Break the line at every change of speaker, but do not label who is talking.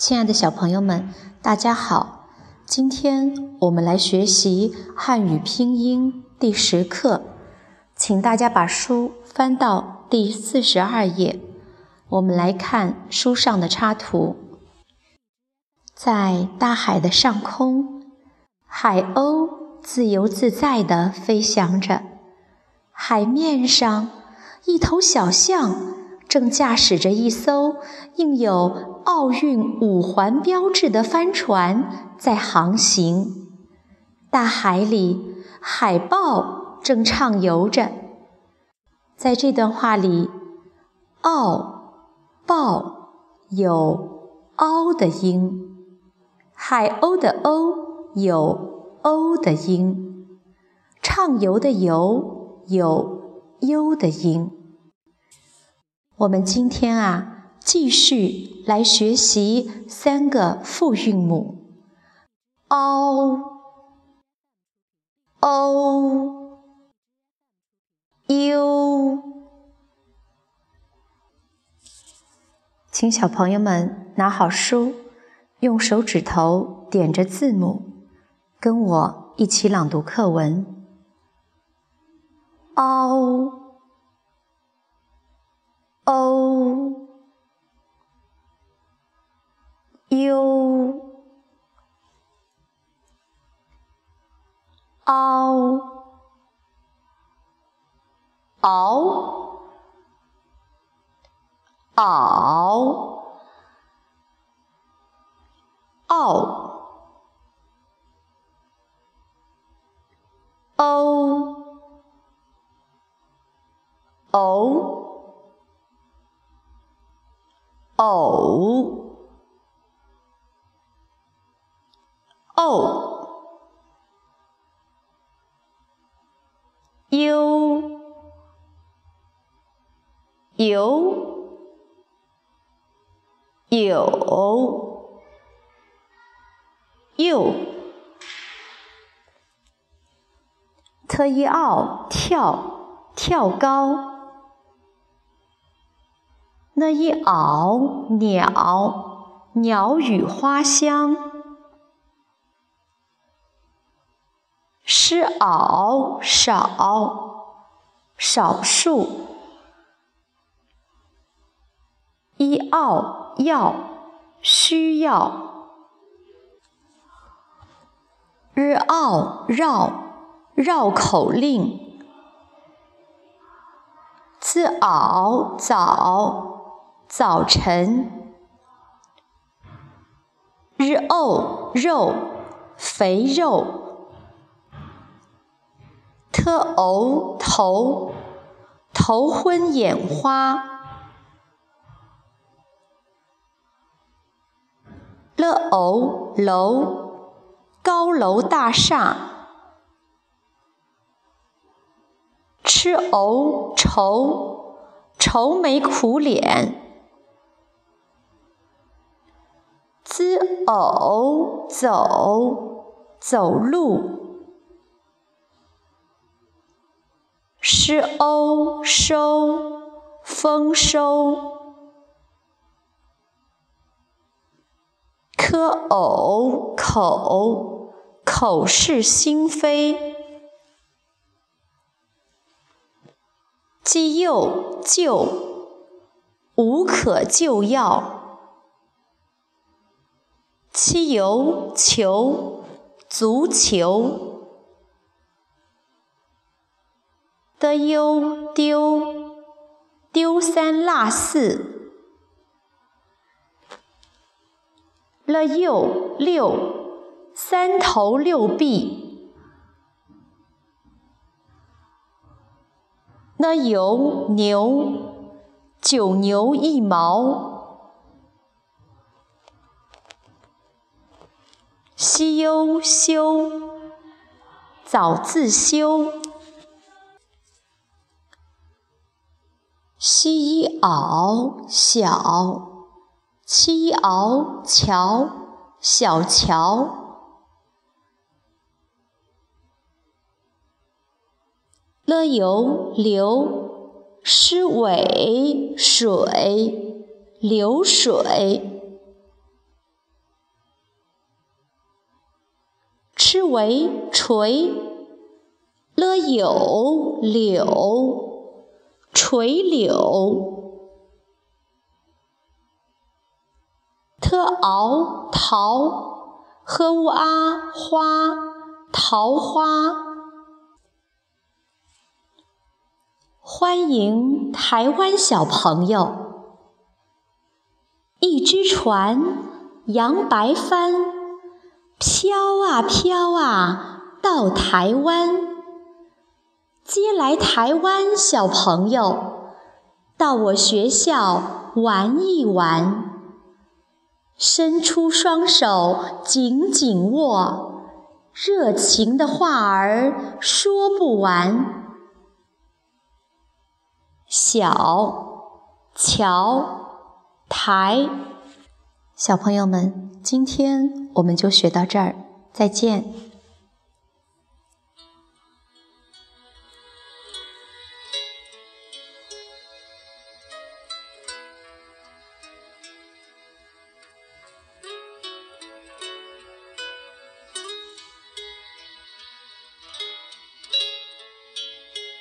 亲爱的小朋友们，大家好！今天我们来学习汉语拼音第十课，请大家把书翻到第四十二页。我们来看书上的插图，在大海的上空，海鸥自由自在地飞翔着。海面上，一头小象。正驾驶着一艘印有奥运五环标志的帆船在航行，大海里海豹正畅游着。在这段话里，“奥”“豹”有“凹”的音，海鸥的“鸥”有“欧”的音，畅游的“游”有“优”的音。我们今天啊，继续来学习三个复韵母：o、o、u。请小朋友们拿好书，用手指头点着字母，跟我一起朗读课文：o。嗷嗷嗷 o o 偶，哦有，有，又，特一奥，跳，跳高。那一敖鸟，鸟语花香；诗敖少，少数；一奥要，需要；日奥绕，绕口令；自敖早。早晨，日沤肉，肥肉，特偶头，头昏眼花，偶楼，高楼大厦，吃藕愁，愁眉苦脸。z 偶走走路，诗欧收丰收，科偶口口是心非，既幼就无可救药。七游球，足球的优丢，丢三落四了又六，三头六臂那有牛，九牛一毛。西优修，早自修。西一袄小，qiao 桥小桥 l iu 流 sh iu 水流水 qiu 吃维垂 l iu 柳垂柳 t a o 桃，h u a 花，桃花。欢迎台湾小朋友，一只船扬白帆，飘啊飘啊到台湾，接来台湾小朋友到我学校玩一玩，伸出双手紧紧握，热情的话儿说不完。小桥台，小朋友们，今天我们就学到这儿，再见。